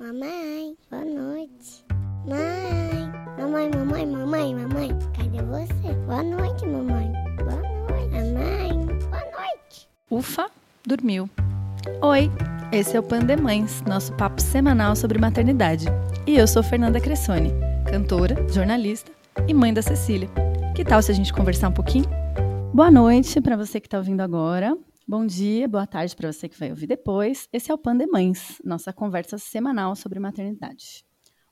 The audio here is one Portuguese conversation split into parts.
Mamãe, boa noite. Mãe, mamãe, mamãe, mamãe, mamãe, cadê você? Boa noite, mamãe. Boa noite. Mamãe, boa noite. Ufa, dormiu. Oi, esse é o Pandemães, nosso papo semanal sobre maternidade. E eu sou Fernanda Cressoni, cantora, jornalista e mãe da Cecília. Que tal se a gente conversar um pouquinho? Boa noite para você que está ouvindo agora. Bom dia, boa tarde para você que vai ouvir depois. Esse é o Pandemães, nossa conversa semanal sobre maternidade.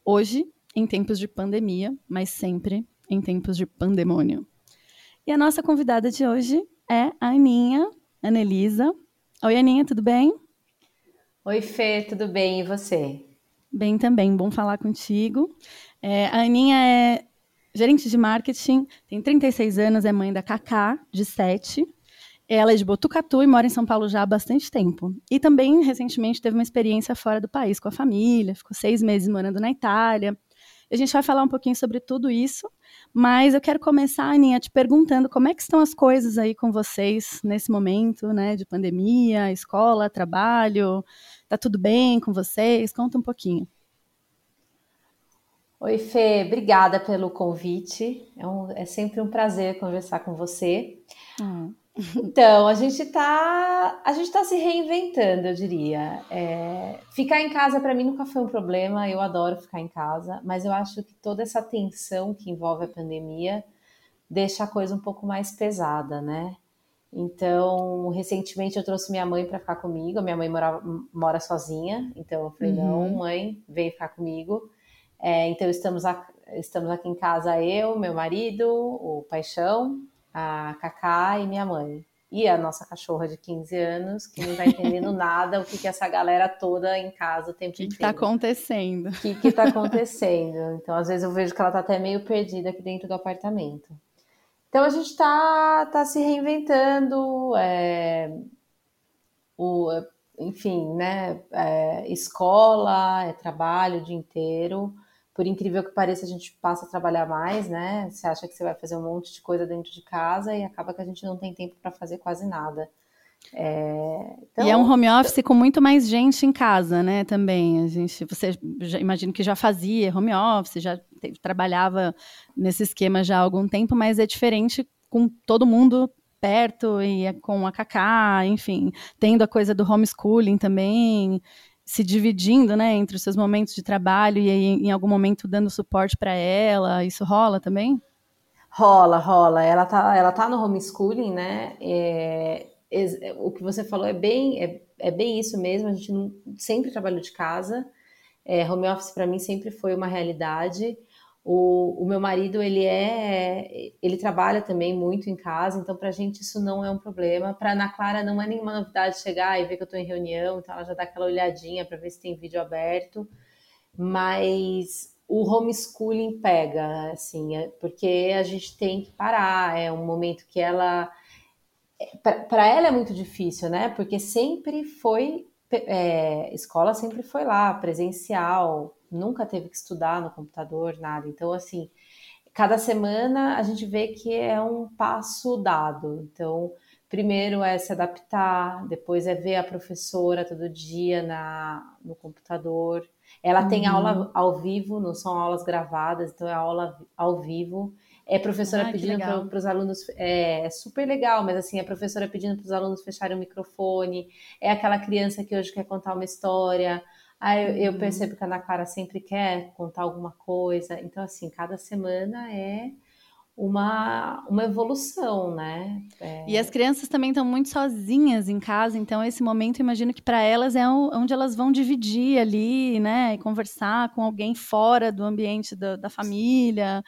Hoje, em tempos de pandemia, mas sempre em tempos de pandemônio. E a nossa convidada de hoje é a Aninha, Anelisa. Oi, Aninha, tudo bem? Oi, Fê, tudo bem? E você? Bem também, bom falar contigo. É, a Aninha é gerente de marketing, tem 36 anos, é mãe da Cacá, de 7. Ela é de Botucatu e mora em São Paulo já há bastante tempo. E também, recentemente, teve uma experiência fora do país com a família, ficou seis meses morando na Itália. A gente vai falar um pouquinho sobre tudo isso, mas eu quero começar, Aninha, te perguntando como é que estão as coisas aí com vocês nesse momento, né, de pandemia, escola, trabalho, tá tudo bem com vocês? Conta um pouquinho. Oi, Fê, obrigada pelo convite. É, um, é sempre um prazer conversar com você. Hum. Então, a gente está a gente tá se reinventando, eu diria. É, ficar em casa para mim nunca foi um problema, eu adoro ficar em casa, mas eu acho que toda essa tensão que envolve a pandemia deixa a coisa um pouco mais pesada, né? Então, recentemente eu trouxe minha mãe para ficar comigo. A minha mãe mora, mora sozinha, então eu falei: uhum. não, mãe, vem ficar comigo. É, então, estamos, a, estamos aqui em casa, eu, meu marido, o Paixão, a Cacá e minha mãe. E a nossa cachorra de 15 anos, que não está entendendo nada o que, que essa galera toda em casa o tempo que inteiro. O que está acontecendo? O que está acontecendo? Então, às vezes eu vejo que ela está até meio perdida aqui dentro do apartamento. Então, a gente está tá se reinventando, é, o, enfim, né? É, escola, é trabalho o dia inteiro por incrível que pareça, a gente passa a trabalhar mais, né? Você acha que você vai fazer um monte de coisa dentro de casa e acaba que a gente não tem tempo para fazer quase nada. É, então, e é um home office com muito mais gente em casa, né? Também a gente, você já, imagino que já fazia home office, já trabalhava nesse esquema já há algum tempo, mas é diferente com todo mundo perto e é com a Kaká, enfim, tendo a coisa do homeschooling também se dividindo, né, entre os seus momentos de trabalho e aí, em algum momento dando suporte para ela, isso rola também? Rola, rola. Ela tá, ela tá no homeschooling, né? É, é, o que você falou é bem, é, é bem isso mesmo. A gente não, sempre trabalhou de casa. É, home office para mim sempre foi uma realidade. O, o meu marido, ele é, ele trabalha também muito em casa, então para a gente isso não é um problema. Para Ana Clara não é nenhuma novidade chegar e ver que eu estou em reunião, então ela já dá aquela olhadinha para ver se tem vídeo aberto. Mas o homeschooling pega, assim, é porque a gente tem que parar. É um momento que ela, para ela é muito difícil, né? Porque sempre foi é, escola sempre foi lá, presencial, nunca teve que estudar no computador, nada. Então, assim, cada semana a gente vê que é um passo dado. Então, primeiro é se adaptar, depois é ver a professora todo dia na, no computador. Ela uhum. tem aula ao vivo, não são aulas gravadas, então é aula ao vivo. É professora ah, pedindo para os alunos, é, é, super legal, mas assim, é professora pedindo para os alunos fecharem o microfone, é aquela criança que hoje quer contar uma história, Aí eu, eu, uhum. percebo que a Ana Clara sempre quer contar alguma coisa. Então, assim, cada semana é uma, uma evolução, né? É... E as crianças também estão muito sozinhas em casa, então esse momento, imagino que para elas é onde elas vão dividir ali, né? E conversar com alguém fora do ambiente da, da família.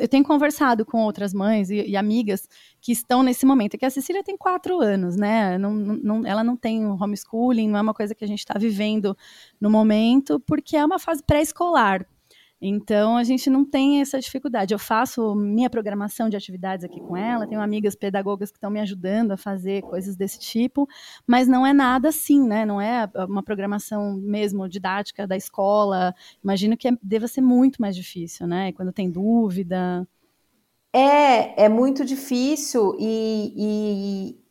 Eu tenho conversado com outras mães e, e, amigas que estão nesse momento, é que a Cecília tem quatro anos, né? Não, não, ela não tem homeschooling, não é uma coisa que a gente está vivendo no momento, porque é uma fase pré-escolar. Então, a gente não tem essa dificuldade. Eu faço minha programação de atividades aqui com ela, tenho amigas pedagogas que estão me ajudando a fazer coisas desse tipo, mas não é nada assim, né? Não é uma programação mesmo didática da escola. Imagino que é, deva ser muito mais difícil, né? Quando tem dúvida. É, é muito difícil e, e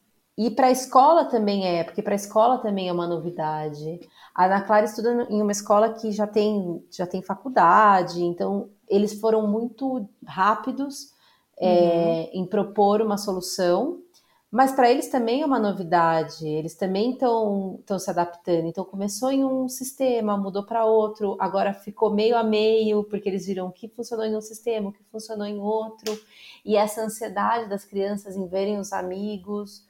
para a escola também é, porque para a escola também é uma novidade. A Ana Clara estuda em uma escola que já tem, já tem faculdade, então eles foram muito rápidos é, uhum. em propor uma solução, mas para eles também é uma novidade, eles também estão se adaptando. Então começou em um sistema, mudou para outro, agora ficou meio a meio, porque eles viram o que funcionou em um sistema, o que funcionou em outro, e essa ansiedade das crianças em verem os amigos.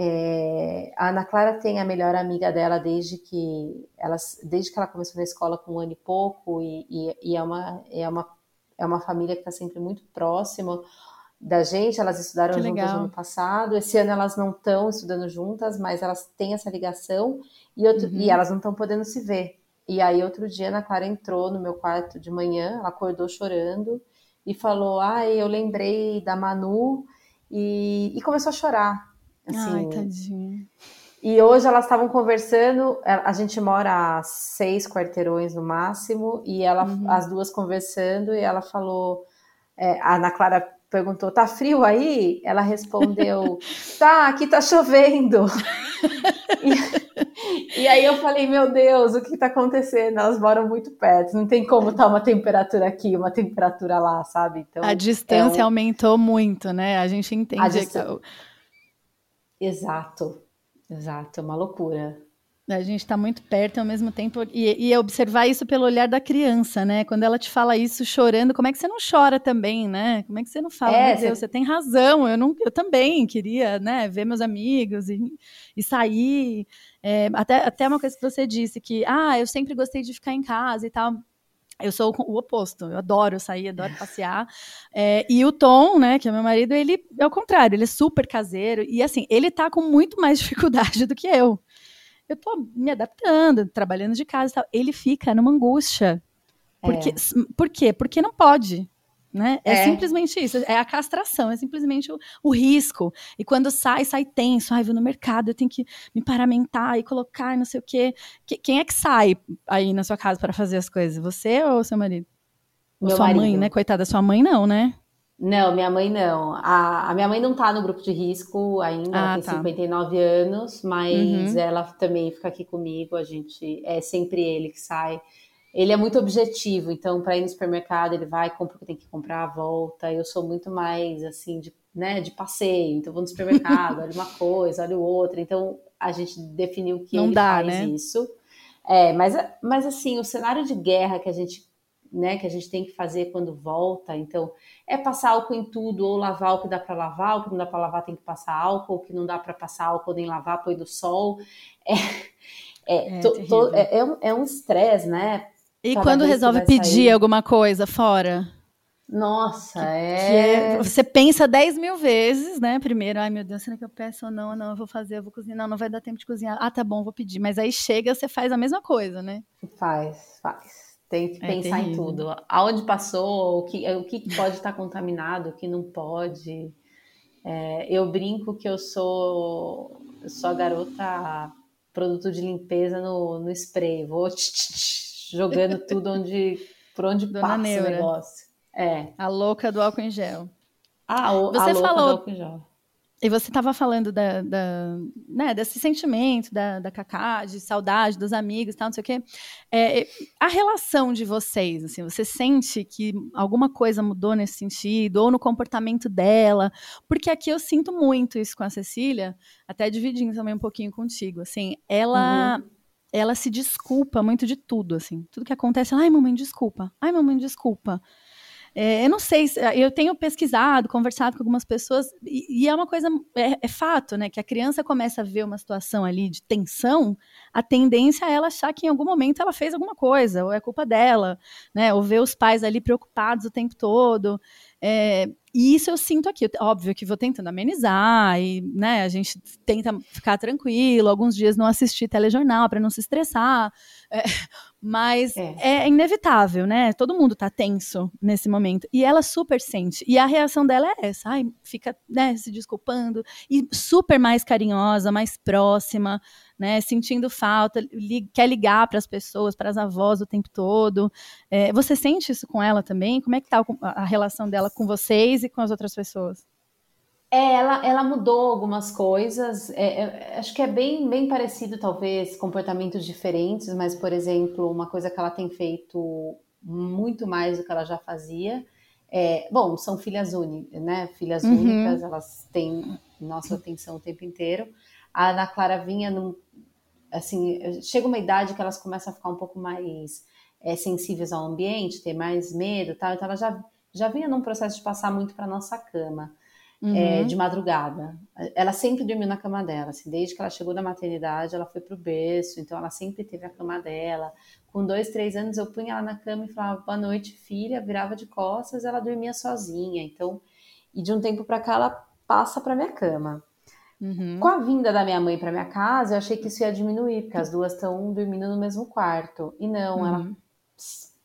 É, a Ana Clara tem a melhor amiga dela desde que ela, desde que ela começou na escola com um ano e pouco, e, e, e é, uma, é, uma, é uma família que está sempre muito próxima da gente. Elas estudaram que juntas legal. no ano passado. Esse ano elas não estão estudando juntas, mas elas têm essa ligação e, outro, uhum. e elas não estão podendo se ver. E aí, outro dia, a Ana Clara entrou no meu quarto de manhã, ela acordou chorando e falou: Ai, eu lembrei da Manu, e, e começou a chorar. Assim, Ai, tadinha. E hoje elas estavam conversando, é, a gente mora a seis quarteirões no máximo, e ela, uhum. as duas conversando, e ela falou, é, a Ana Clara perguntou, tá frio aí? Ela respondeu, tá, aqui tá chovendo. e, e, aí eu falei, meu Deus, o que tá acontecendo? Elas moram muito perto, não tem como estar tá uma temperatura aqui, uma temperatura lá, sabe? Então, a distância é um... aumentou muito, né? A gente entende. A dist... Exato, exato, é uma loucura. A gente está muito perto ao mesmo tempo e, e, observar isso pelo olhar da criança, né? Quando ela te fala isso chorando, como é que você não chora também, né? Como é que você não fala, é, Deus, você... você tem razão, eu, não, eu também queria, né, ver meus amigos e, e sair. É, até, até uma coisa que você disse, que, ah, eu sempre gostei de ficar em casa e tal. Eu sou o oposto, eu adoro sair, adoro passear. É, e o Tom, né, que é meu marido, ele é o contrário, ele é super caseiro. E assim, ele tá com muito mais dificuldade do que eu. Eu tô me adaptando, trabalhando de casa e tal. Ele fica numa angústia. Porque, é. Por quê? Porque não pode. Né? É, é, simplesmente isso, é a castração, é simplesmente o, o, risco. E quando sai, sai tenso. Ai, vou no mercado, eu tenho que me paramentar e colocar não sei o quê. Que, quem é que sai aí na sua casa para fazer as coisas? Você ou seu marido? Meu ou sua marido. mãe, né? Coitada, sua mãe não, né? Não, minha mãe não. A, a minha mãe não tá no grupo de risco ainda, ah, ela tem tá. 59 anos, mas uhum. ela também fica aqui comigo, a gente é sempre ele que sai ele é muito objetivo, então para ir no supermercado ele vai, compra o que tem que comprar, volta. Eu sou muito mais assim de, né, de passeio, então vou no supermercado, olho uma coisa, olho outra. Então a gente definiu que Não ele dá, faz né? isso. É, mas, mas assim, o cenário de guerra que a gente né, que a gente tem que fazer quando volta, então é passar álcool em tudo, ou lavar o que dá para lavar, o que não dá para lavar tem que passar álcool, o que não dá para passar álcool nem lavar, põe do sol. É, é, é, to, to, é, é um estresse, né? E quando resolve pedir sair. alguma coisa fora? Nossa, é... É... Você pensa 10 mil vezes, né? Primeiro, ai meu Deus, será que eu peço ou não? Não, eu vou fazer, eu vou cozinhar. Não, não vai dar tempo de cozinhar. Ah, tá bom, vou pedir. Mas aí chega, você faz a mesma coisa, né? Faz, faz. Tem que é pensar terrível. em tudo. Aonde passou, o que, o que pode estar contaminado, o que não pode. É, eu brinco que eu sou, eu sou a garota produto de limpeza no, no spray. Vou tch, tch, tch, jogando tudo onde, por onde Dona passa Neura. o negócio. É. A louca do álcool em gel. Ah, o, você a louca falou, do álcool em gel. E você estava falando da, da, né, desse sentimento da, da Cacá, de saudade dos amigos tal, não sei o quê. É, a relação de vocês, assim, você sente que alguma coisa mudou nesse sentido, ou no comportamento dela? Porque aqui eu sinto muito isso com a Cecília, até dividindo também um pouquinho contigo. Assim, ela. Uhum ela se desculpa muito de tudo, assim. Tudo que acontece, ai, mamãe, desculpa. Ai, mamãe, desculpa. É, eu não sei, eu tenho pesquisado, conversado com algumas pessoas, e, e é uma coisa, é, é, fato, né? Que a criança começa a ver uma situação ali de tensão, a tendência é ela achar que em algum momento ela fez alguma coisa, ou é culpa dela, né? Ou ver os pais ali preocupados o tempo todo. É, e isso eu sinto aqui. Óbvio que vou tentando amenizar e né, a gente tenta ficar tranquilo, alguns dias não assistir telejornal para não se estressar. É, mas é. é. inevitável, né? Todo mundo tá tenso nesse momento. E ela super sente. E a reação dela é essa. Ai, fica né, se desculpando. E super mais carinhosa, mais próxima né, sentindo falta, li, quer ligar para as pessoas, para as avós o tempo todo. É, você sente isso com ela também? Como é que está a relação dela com vocês e com as outras pessoas? É, ela, ela mudou algumas coisas. É, é, acho que é bem, bem parecido, talvez, comportamentos diferentes, mas, por exemplo, uma coisa que ela tem feito muito mais do que ela já fazia. É, bom, são filhas únicas, né? Filhas uhum. únicas, elas têm nossa atenção o tempo inteiro. A Ana Clara vinha num, assim, chega uma idade que elas começam a ficar um pouco mais é, sensíveis ao ambiente, ter mais medo, tal. Então ela já já vinha num processo de passar muito para nossa cama. É, uhum. É, de madrugada. Ela sempre dormiu na cama dela, assim, desde que ela chegou da maternidade, ela foi pro berço, então ela sempre teve a cama dela. Com dois, três anos, eu punha ela na cama e falava boa noite, filha, virava de costas, ela dormia sozinha. Então, e de um tempo para cá, ela passa para minha cama. Uhum. Com a vinda da minha mãe para minha casa, eu achei que isso ia diminuir, porque as duas estão dormindo no mesmo quarto. E não, uhum. ela,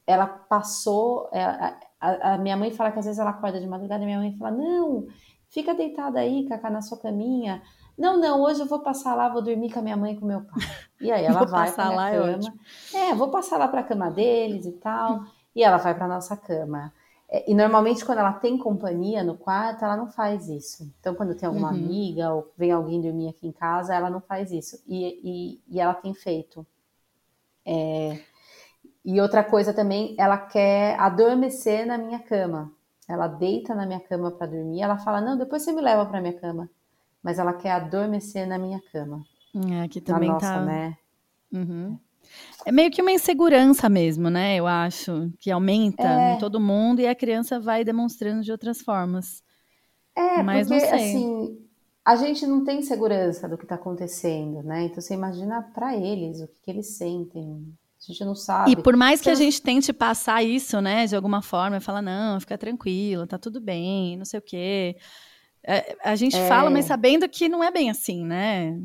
ela passou. É, a, a, a, minha mãe fala que às vezes ela acorda de madrugada e minha mãe fala: Não, fica deitada aí, Cacá, na sua caminha. Não, não, hoje eu vou passar lá, vou dormir com a minha mãe e com o meu pai. E aí ela vai para lá, é cama. É, é, vou passar lá para a cama deles e tal. E ela vai para nossa cama. É, e normalmente quando ela tem companhia no quarto, ela não faz isso. Então quando tem alguma uhum. amiga ou vem alguém dormir aqui em casa, ela não faz isso. E, e, e ela tem feito. É... E outra coisa também, ela quer adormecer na minha cama. Ela deita na minha cama para dormir. Ela fala: Não, depois você me leva para minha cama. Mas ela quer adormecer na minha cama. É, aqui também nossa, tá. né? Uhum. É meio que uma insegurança mesmo, né? Eu acho que aumenta é. em todo mundo e a criança vai demonstrando de outras formas. É, Mas porque assim, a gente não tem segurança do que está acontecendo, né? Então você imagina para eles o que, que eles sentem, a gente não sabe. E por mais que a gente tente passar isso, né, de alguma forma, falar, não, fica tranquilo, tá tudo bem, não sei o quê. É, a gente é... fala, mas sabendo que não é bem assim, né?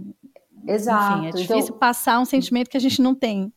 Exato. Enfim, é então difícil então... passar um sentimento que a gente não tem.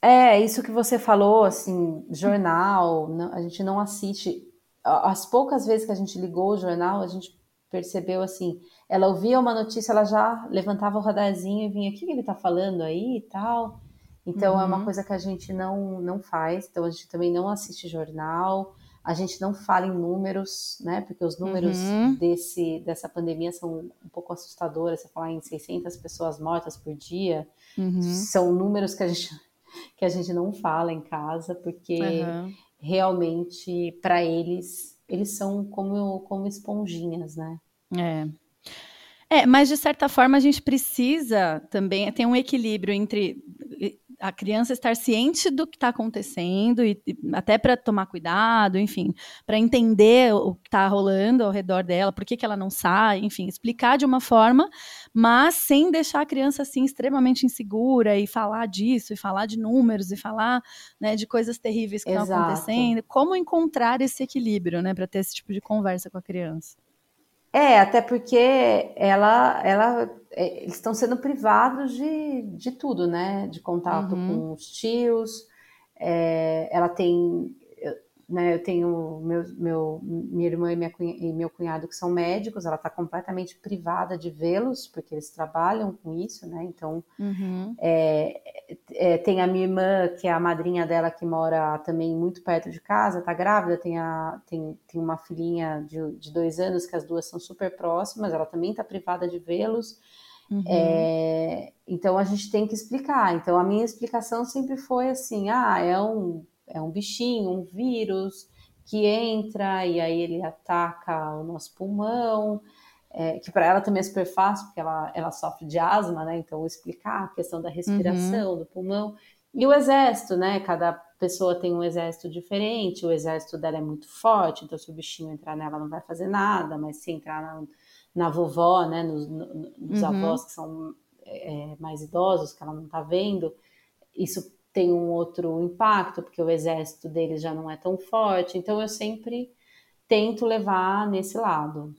É, isso que você falou, assim, jornal, não, a gente não assiste. As poucas vezes que a gente ligou o jornal, a gente percebeu assim, ela ouvia uma notícia, ela já levantava o radarzinho e vinha, o que ele tá falando aí e tal. Então uhum. é uma uhum. coisa que a gente não, não faz, então a gente também não assiste jornal, a gente não fala em números, né? Porque os números uhum. desse, dessa pandemia são um pouco assustadores. Você falar em 600 pessoas mortas por dia, uhum. são números que a gente que a gente não fala em casa, porque uhum. realmente para eles eles são como como esponjinhas, né? É. É, mas de certa forma a gente precisa também ter um equilíbrio entre a criança estar ciente do que está acontecendo e, e até para tomar cuidado, enfim, para entender o que está rolando ao redor dela, por que, que ela não sai, enfim, explicar de uma forma, mas sem deixar a criança assim extremamente insegura e falar disso, e falar de números, e falar né, de coisas terríveis que estão acontecendo. Como encontrar esse equilíbrio, né, para ter esse tipo de conversa com a criança? É, até porque ela, ela, é, eles estão sendo privados de, de tudo, né? De contato uhum. com os tios. É, ela tem né, eu tenho meu, meu, minha irmã e, minha cunha, e meu cunhado que são médicos, ela está completamente privada de vê-los, porque eles trabalham com isso, né? Então, uhum. é, é, tem a minha irmã, que é a madrinha dela, que mora também muito perto de casa, está grávida, tem, a, tem, tem uma filhinha de, de dois anos, que as duas são super próximas, ela também está privada de vê-los. Uhum. É, então a gente tem que explicar. Então a minha explicação sempre foi assim: ah, é um é um bichinho, um vírus que entra e aí ele ataca o nosso pulmão, é, que para ela também é super fácil, porque ela, ela sofre de asma, né? Então, explicar a questão da respiração, uhum. do pulmão. E o exército, né? Cada pessoa tem um exército diferente, o exército dela é muito forte, então se o bichinho entrar nela não vai fazer nada, mas se entrar na, na vovó, né? Nos, nos uhum. avós que são é, mais idosos, que ela não tá vendo, isso tem um outro impacto, porque o exército deles já não é tão forte. Então eu sempre tento levar nesse lado.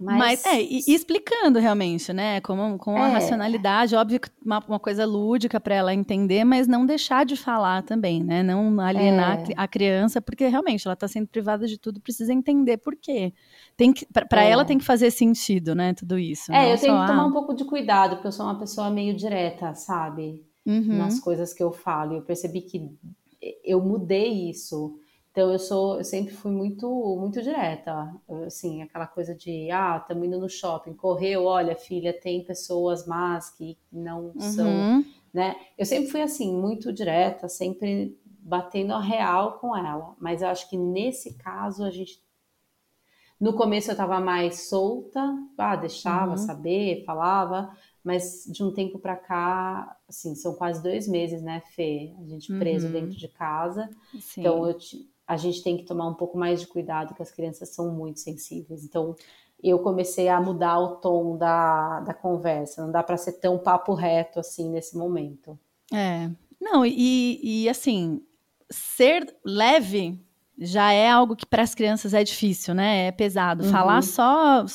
Mas, Mas é, e, e, explicando realmente, né? Com, com a é. racionalidade, óbvio que uma, uma coisa lúdica para ela entender, mas não deixar de falar também, né? Não alienar é. a criança, porque realmente ela está sendo privada de tudo, precisa entender por quê. Tem que, para é. ela tem que fazer sentido, né? Tudo isso. É, eu tenho que tomar ah, um pouco de cuidado, porque eu sou uma pessoa meio direta, sabe? Uhum. nas coisas que eu falo. Eu percebi que eu mudei isso. Então, eu sou, eu sempre fui muito, muito direta, assim, aquela coisa de, ah, estamos indo no shopping, correu, olha, filha, tem pessoas más que não uhum. são, né? Eu sempre fui assim, muito direta, sempre batendo a real com ela. Mas eu acho que nesse caso a gente no começo eu estava mais solta, ah, deixava uhum. saber, falava, mas de um tempo para cá, assim, são quase dois meses, né, Fê? A gente preso uhum. dentro de casa. Sim. Então eu, a gente tem que tomar um pouco mais de cuidado, que as crianças são muito sensíveis. Então eu comecei a mudar o tom da, da conversa. Não dá para ser tão papo reto assim nesse momento. É. Não, e, e assim, ser leve já é algo que para as crianças é difícil, né? É pesado. Uhum. Falar só,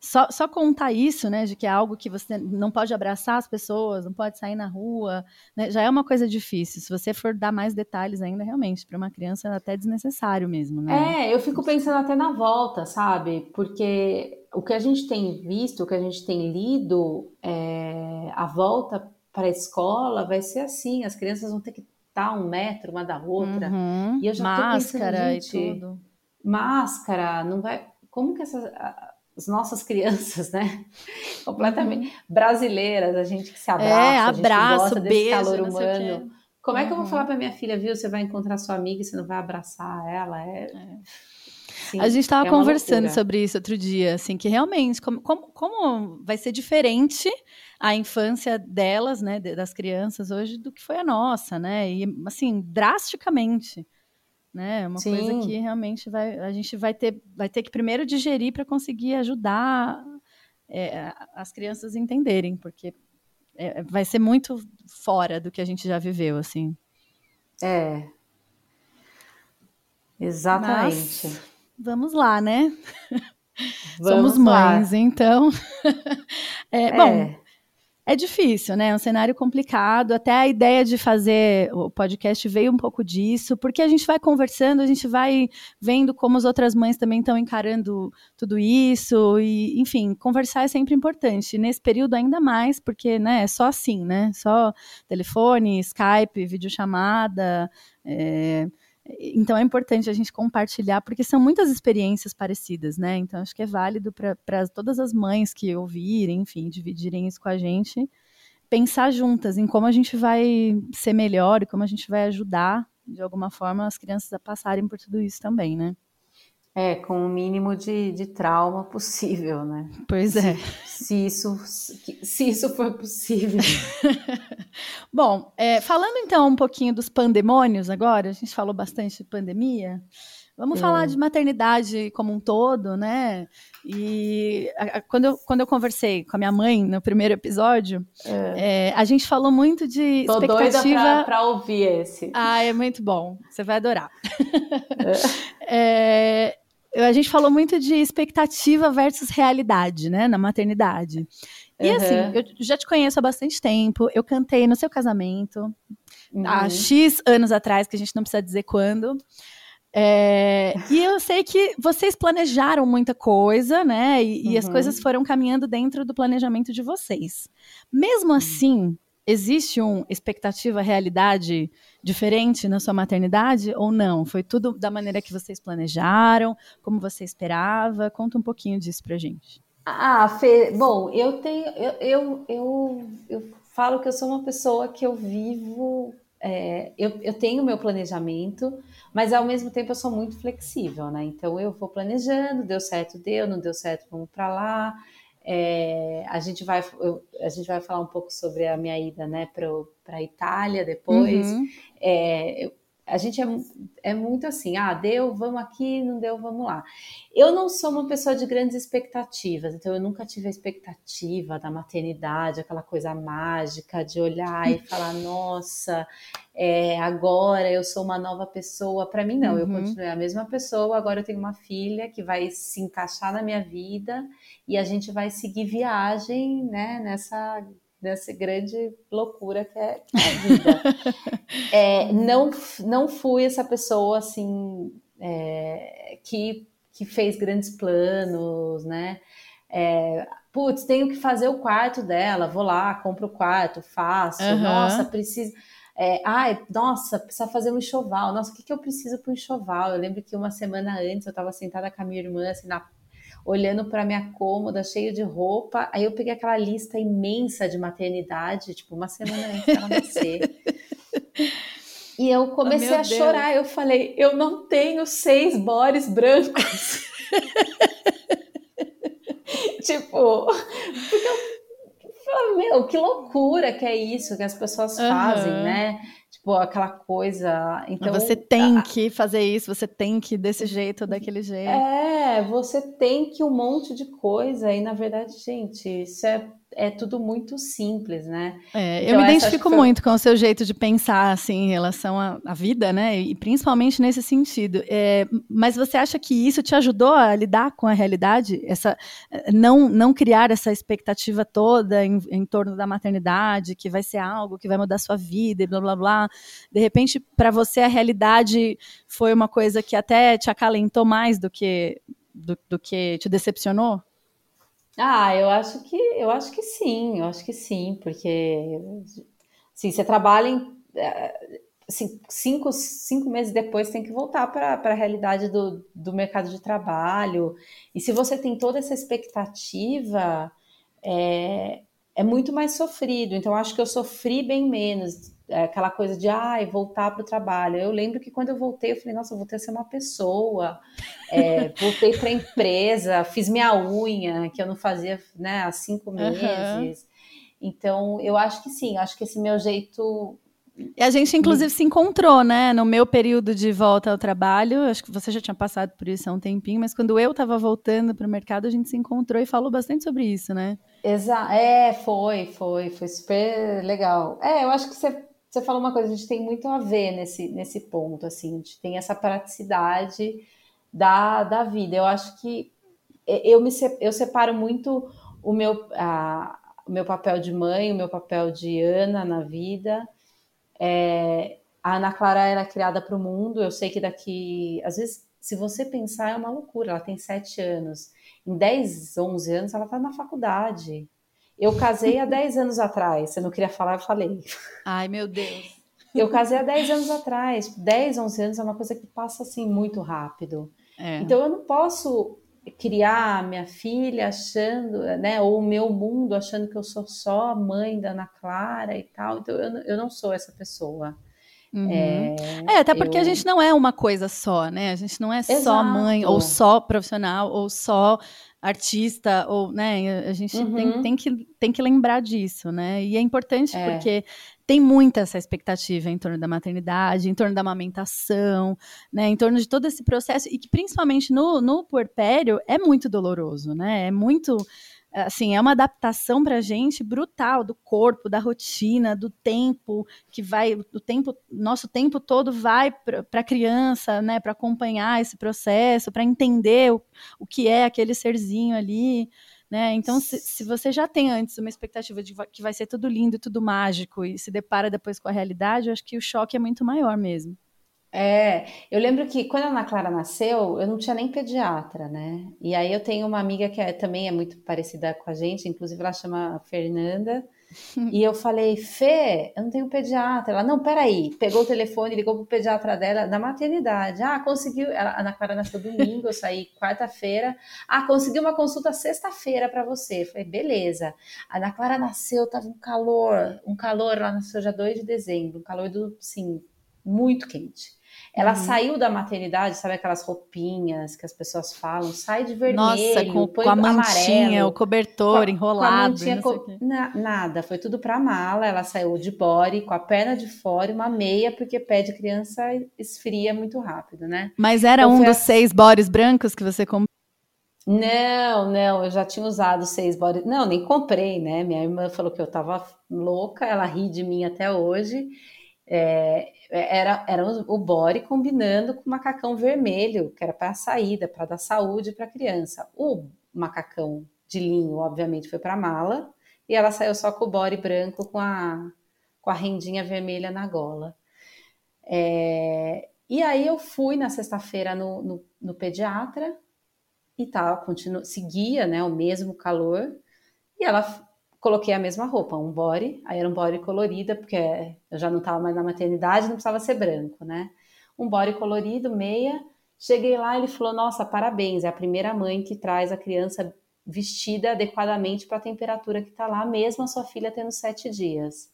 só, só contar isso, né? De que é algo que você não pode abraçar as pessoas, não pode sair na rua, né? Já é uma coisa difícil. Se você for dar mais detalhes ainda, realmente, para uma criança é até desnecessário mesmo, né? É, eu fico pensando até na volta, sabe? Porque o que a gente tem visto, o que a gente tem lido, é, a volta para a escola vai ser assim, as crianças vão ter que tá um metro uma da outra. Uhum. E eu já máscara tô pensando, gente, e tudo. Máscara, não vai. Como que essas as nossas crianças, né? Completamente uhum. brasileiras, a gente que se abraça, é, abraço, a gente gosta desse beijo, calor humano. Como é que eu vou uhum. falar para minha filha, viu? Você vai encontrar sua amiga e você não vai abraçar ela? É. é. Sim, a gente estava é conversando sobre isso outro dia, assim, que realmente, como, como, como, vai ser diferente a infância delas, né, das crianças hoje, do que foi a nossa, né? E, assim, drasticamente. Né? É uma Sim. coisa que realmente vai, a gente vai ter, vai ter que primeiro digerir para conseguir ajudar é, as crianças a entenderem, porque é, vai ser muito fora do que a gente já viveu, assim. É. Exatamente. Mas, vamos lá, né? Vamos Somos mães, lá. então. é, é. Bom, é difícil, né? É um cenário complicado. Até a ideia de fazer o podcast veio um pouco disso, porque a gente vai conversando, a gente vai vendo como as outras mães também estão encarando tudo isso. E, enfim, conversar é sempre importante. Nesse período, ainda mais, porque né, é só assim, né? Só telefone, Skype, videochamada. É então é importante a gente compartilhar, porque são muitas experiências parecidas, né? Então acho que é válido para todas as mães que ouvirem, enfim, dividirem isso com a gente, pensar juntas em como a gente vai ser melhor e como a gente vai ajudar, de alguma forma, as crianças a passarem por tudo isso também, né? É, com o mínimo de, de trauma possível, né? Pois é. Se, se isso, se, isso for possível. Bom, é, falando então um pouquinho dos pandemônios agora, a gente falou bastante de pandemia. Vamos é. falar de maternidade como um todo, né? E a, a, quando, eu, quando eu conversei com a minha mãe no primeiro episódio, é. É, a gente falou muito de Tô expectativa. Doida pra, ouvir esse. Ah, é muito bom. Você vai adorar. A gente falou muito de expectativa versus realidade, né, na maternidade. E uhum. assim, eu já te conheço há bastante tempo, eu cantei no seu casamento, uhum. há X anos atrás, que a gente não precisa dizer quando. É, e eu sei que vocês planejaram muita coisa, né? E, uhum. e, as uhum. coisas foram caminhando dentro do planejamento de vocês. Mesmo assim, existe uma expectativa, realidade diferente na sua maternidade ou não? Foi tudo da maneira que vocês planejaram, como você esperava? Conta um pouquinho disso pra gente. Ah, Fê, bom, eu tenho, eu, eu, eu, eu falo que eu sou uma pessoa que eu vivo, é, eu, eu tenho meu planejamento, mas ao mesmo tempo eu sou muito flexível, né? Então eu vou planejando, deu certo, deu, não deu certo, vamos para lá. É, a, gente vai, eu, a gente vai falar um pouco sobre a minha ida né, para a Itália depois. Uhum. É, eu, a gente é, é muito assim, ah, deu, vamos aqui, não deu, vamos lá. Eu não sou uma pessoa de grandes expectativas, então eu nunca tive a expectativa da maternidade, aquela coisa mágica de olhar e falar, nossa, é, agora eu sou uma nova pessoa. Para mim, não, uhum. eu continuei a mesma pessoa, agora eu tenho uma filha que vai se encaixar na minha vida e a gente vai seguir viagem, né, nessa dessa grande loucura que é, que é a vida. é, não, não fui essa pessoa assim é, que, que fez grandes planos, né? É, putz, tenho que fazer o quarto dela, vou lá, compro o quarto, faço, uhum. nossa, preciso. É, ai, nossa, precisa fazer um enxoval. Nossa, o que, que eu preciso para um enxoval? Eu lembro que uma semana antes eu estava sentada com a minha irmã, assim, na, olhando para minha cômoda, cheia de roupa. Aí eu peguei aquela lista imensa de maternidade, tipo, uma semana antes dela nascer. E eu comecei oh, a chorar. Eu falei, eu não tenho seis bores brancos. tipo, porque eu, meu, que loucura que é isso que as pessoas uhum. fazem, né? Tipo, aquela coisa. Então, você tem que fazer isso, você tem que desse jeito, daquele jeito. É, você tem que um monte de coisa, e na verdade, gente, isso é é tudo muito simples, né? É, então, eu me identifico foi... muito com o seu jeito de pensar, assim, em relação à, vida, né? E principalmente nesse sentido. É, mas você acha que isso te ajudou a lidar com a realidade? Essa, não, não criar essa expectativa toda em, em torno da maternidade, que vai ser algo que vai mudar a sua vida e blá, blá, blá. De repente, para você, a realidade foi uma coisa que até te acalentou mais do que, do, do que te decepcionou? Ah, eu acho que eu acho que sim, eu acho que sim, porque assim, você trabalha em assim, cinco, cinco meses depois tem que voltar para a realidade do, do mercado de trabalho. E se você tem toda essa expectativa, é, é muito mais sofrido. Então, acho que eu sofri bem menos aquela coisa de ai, voltar para o trabalho. Eu lembro que quando eu voltei, eu falei, nossa, eu voltei a ser uma pessoa, é, voltei para a empresa, fiz minha unha, que eu não fazia né, há cinco meses. Uhum. Então, eu acho que sim, acho que esse meu jeito. E a gente, inclusive, se encontrou, né? No meu período de volta ao trabalho, acho que você já tinha passado por isso há um tempinho, mas quando eu estava voltando para o mercado, a gente se encontrou e falou bastante sobre isso, né? Exato. É, foi, foi, foi super legal. É, eu acho que você você falou uma coisa, a gente tem muito a ver nesse, nesse ponto, assim, a gente tem essa praticidade da, da vida. Eu acho que eu me eu separo muito o meu, a, o meu papel de mãe, o meu papel de Ana na vida. É, a Ana Clara era é criada para o mundo, eu sei que daqui, às vezes, se você pensar, é uma loucura, ela tem sete anos. Em 10, 11 anos, ela está na faculdade. Eu casei há 10 anos atrás. Você não queria falar, eu falei. Ai, meu Deus. Eu casei há 10 anos atrás. 10, 11 anos é uma coisa que passa assim muito rápido. É. Então eu não posso criar minha filha achando, né, ou o meu mundo achando que eu sou só a mãe da Ana Clara e tal. Então eu, eu não sou essa pessoa. Uhum. É, é, até porque eu... a gente não é uma coisa só, né? A gente não é Exato. só mãe, ou só profissional, ou só artista, ou, né? A gente uhum. tem, tem, que, tem que lembrar disso, né? E é importante é. porque tem muita essa expectativa em torno da maternidade, em torno da amamentação, né? Em torno de todo esse processo, e que principalmente no, no puerpério é muito doloroso, né? É muito assim, é uma adaptação para a gente brutal do corpo, da rotina, do tempo que vai, o tempo, nosso tempo todo vai para a criança, né, para acompanhar esse processo, para entender o, o que é aquele serzinho ali. Né? Então, se, se, você já tem antes uma expectativa de que vai ser tudo lindo, tudo mágico, e se depara depois com a realidade, eu acho que o choque é muito maior mesmo. É, eu lembro que quando a Ana Clara nasceu, eu não tinha nem pediatra, né? E aí eu tenho uma amiga que é, também é muito parecida com a gente, inclusive ela chama Fernanda. e eu falei, Fê, eu não tenho pediatra. Ela, não, peraí. Pegou o telefone, ligou pro pediatra dela na maternidade. Ah, conseguiu. Ela, a Ana Clara nasceu domingo, eu saí quarta-feira. Ah, consegui uma consulta sexta-feira para você. Eu falei, beleza. A Ana Clara nasceu, tava um calor, um calor, ela nasceu já 2 de dezembro, um calor do, sim, muito quente. Ela uhum. saiu da maternidade, sabe aquelas roupinhas que as pessoas falam? Sai de vermelho, Nossa, com, com a mantinha, amarelo, o cobertor com, enrolado. Com a com, na, nada, foi tudo para mala. Ela saiu de body, com a perna de fora e uma meia, porque pé de criança esfria muito rápido, né? Mas era então, um dos assim... seis bodies brancos que você comprou? Não, não, eu já tinha usado seis bodies. Não, nem comprei, né? Minha irmã falou que eu tava louca, ela ri de mim até hoje. É, era, era o body combinando com o macacão vermelho, que era para a saída, para dar saúde para a criança. O macacão de linho, obviamente, foi para a mala, e ela saiu só com o body branco com a, com a rendinha vermelha na gola. É, e aí eu fui na sexta-feira no, no, no, pediatra e tal, continu, seguia né, o mesmo calor, e ela coloquei a mesma roupa, um body, aí era um body colorida, porque eu já não estava mais na maternidade, não precisava ser branco, né? Um body colorido, meia. Cheguei lá, ele falou: Nossa, parabéns, é a primeira mãe que traz a criança vestida adequadamente para a temperatura que está lá, mesmo a sua filha tendo sete dias.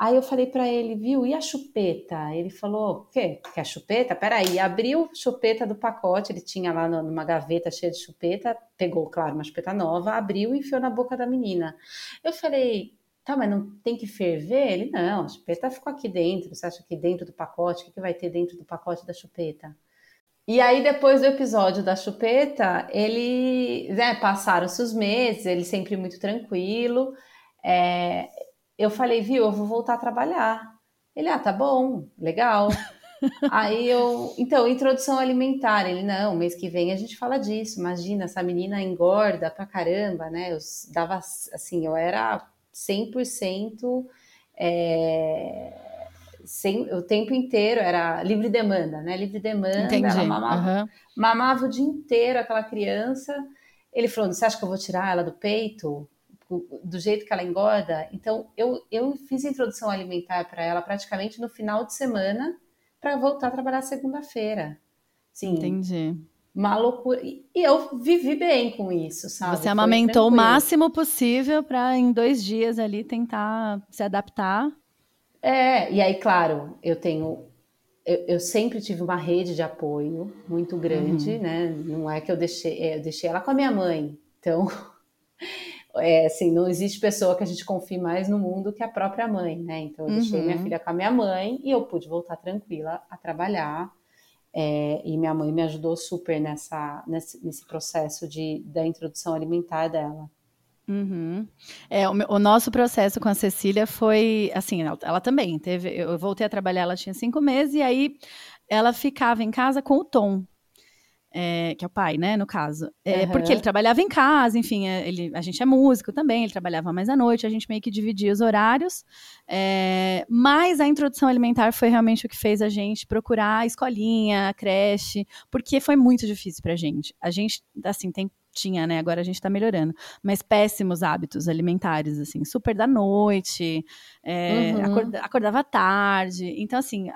Aí eu falei para ele, viu, e a chupeta? Ele falou, o quê? Quer chupeta? Peraí, abriu chupeta do pacote, ele tinha lá numa gaveta cheia de chupeta, pegou, claro, uma chupeta nova, abriu e enfiou na boca da menina. Eu falei, tá, mas não tem que ferver? Ele, não, a chupeta ficou aqui dentro, você acha que dentro do pacote, o que, que vai ter dentro do pacote da chupeta? E aí, depois do episódio da chupeta, ele, né, passaram-se os meses, ele sempre muito tranquilo, é, eu falei, viu, eu vou voltar a trabalhar. Ele, ah, tá bom, legal. Aí eu, então, introdução alimentar. Ele, não, mês que vem a gente fala disso. Imagina, essa menina engorda pra caramba, né? Eu dava, assim, eu era 100% é, sem, o tempo inteiro era livre demanda, né? Livre demanda. Entendi. Ela mamava, uhum. mamava o dia inteiro aquela criança. Ele falou: Você acha que eu vou tirar ela do peito? Do jeito que ela engorda. Então, eu, eu fiz introdução alimentar para ela praticamente no final de semana para voltar a trabalhar segunda-feira. Sim. Entendi. Uma loucura. E eu vivi bem com isso, sabe? Você amamentou o máximo possível para em dois dias ali tentar se adaptar. É, e aí, claro, eu tenho. Eu, eu sempre tive uma rede de apoio muito grande, uhum. né? Não é que eu deixei, é, eu deixei ela com a minha mãe. Então, é, assim, não existe pessoa que a gente confie mais no mundo que a própria mãe, né? Então eu deixei minha uhum. filha com a minha mãe e eu pude voltar tranquila a trabalhar. É, e minha mãe me ajudou super nessa, nesse, nesse processo de, da introdução alimentar dela. Uhum. É, o, o, nosso processo com a Cecília foi assim, ela, ela, também teve. Eu voltei a trabalhar, ela tinha cinco meses, e aí ela ficava em casa com o Tom, é, que é o pai, né, no caso. É, uhum. Porque ele trabalhava em casa, enfim, é, ele, a gente é músico também, ele trabalhava mais à noite, a gente meio que dividia os horários. É, mas a introdução alimentar foi realmente o que fez a gente procurar a escolinha, a creche, porque foi muito difícil pra gente. A gente, assim, tem tinha, né? Agora a gente tá melhorando. Mas péssimos hábitos alimentares, assim, super da noite, é, uhum. acorda, acordava tarde. Então, assim,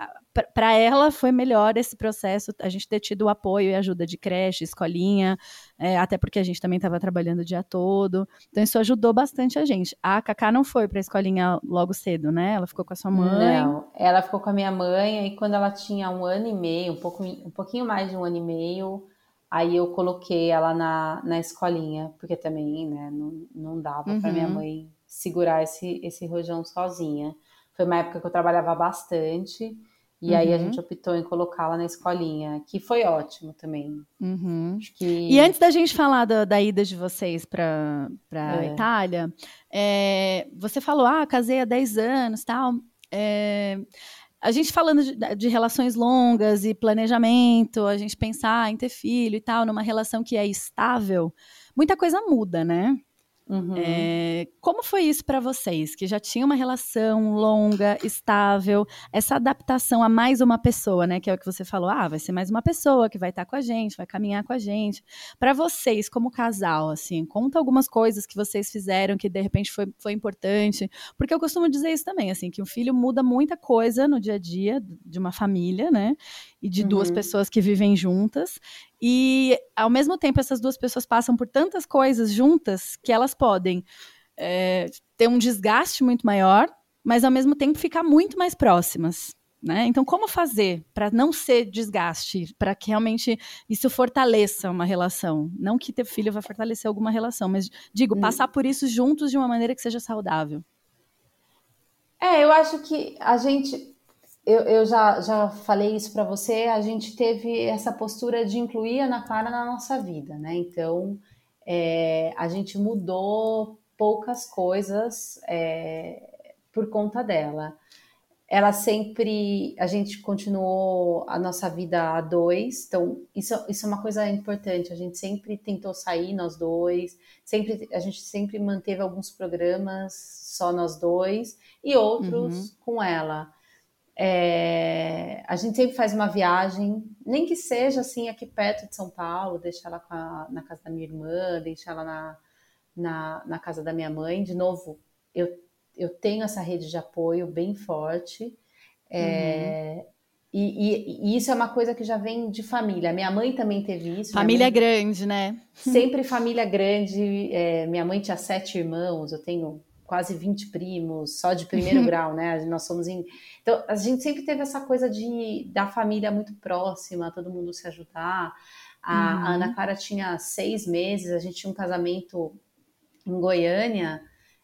para ela foi melhor esse processo, a gente ter tido o apoio e ajuda de creche, escolinha, é, até porque a gente também estava trabalhando o dia todo. Então, isso ajudou bastante a gente. A Cacá não foi para a escolinha logo cedo, né? Ela ficou com a sua mãe. Não, ela ficou com a minha mãe, e quando ela tinha um ano e meio, um, pouco, um pouquinho mais de um ano e meio Aí eu coloquei ela na, na escolinha, porque também né, não, não dava uhum. para minha mãe segurar esse, esse rojão sozinha. Foi uma época que eu trabalhava bastante, e uhum. aí a uhum. gente optou em colocá-la na escolinha, que foi ótimo também. Uhum. Que... E antes da gente falar da, da ida de vocês para a é. Itália, é, você falou, ah, casei há 10 anos tal. É, a gente falando de, de, relações longas e planejamento, a gente pensar em ter filho e tal, numa relação que é estável, muita coisa muda, né? Uhum. É, como foi isso para vocês, que já tinham uma relação longa, estável, essa adaptação a mais uma pessoa, né? Que é o que você falou, ah, vai ser mais uma pessoa que vai estar com a gente, vai caminhar com a gente. Para vocês, como casal, assim, conta algumas coisas que vocês fizeram que de repente foi, foi importante, porque eu costumo dizer isso também, assim, que o filho muda muita coisa no dia a dia de uma família, né? E de uhum. duas pessoas que vivem juntas. E, ao mesmo tempo, essas duas pessoas passam por tantas coisas juntas que elas podem é, ter um desgaste muito maior, mas, ao mesmo tempo, ficar muito mais próximas. Né? Então, como fazer para não ser desgaste, para que realmente isso fortaleça uma relação? Não que ter filho vai fortalecer alguma relação, mas digo, hum. passar por isso juntos de uma maneira que seja saudável. É, eu acho que a gente eu, eu já, já falei isso para você, a gente teve essa postura de incluir a Ana Clara na nossa vida, né? Então, é, a gente mudou poucas coisas é, por conta dela. Ela sempre, a gente continuou a nossa vida a dois, então isso, isso é uma coisa importante. A gente sempre tentou sair nós dois, sempre a gente sempre manteve alguns programas só nós dois e outros uhum. com ela. É, a gente sempre faz uma viagem, nem que seja assim aqui perto de São Paulo, deixa ela a, na casa da minha irmã, deixa ela na, na, na casa da minha mãe. De novo, eu, eu tenho essa rede de apoio bem forte. É, uhum. e, e, e, isso é uma coisa que já vem de família. Minha mãe também teve isso. Família mãe, grande, né? Sempre família grande. É, minha mãe tinha sete irmãos, eu tenho quase 20 primos, só de primeiro grau, né? Nós somos em. Então, a gente sempre teve essa coisa de da família muito próxima, todo mundo se ajudar. A, uhum. a Ana Clara tinha seis meses, a gente tinha um casamento em Goiânia,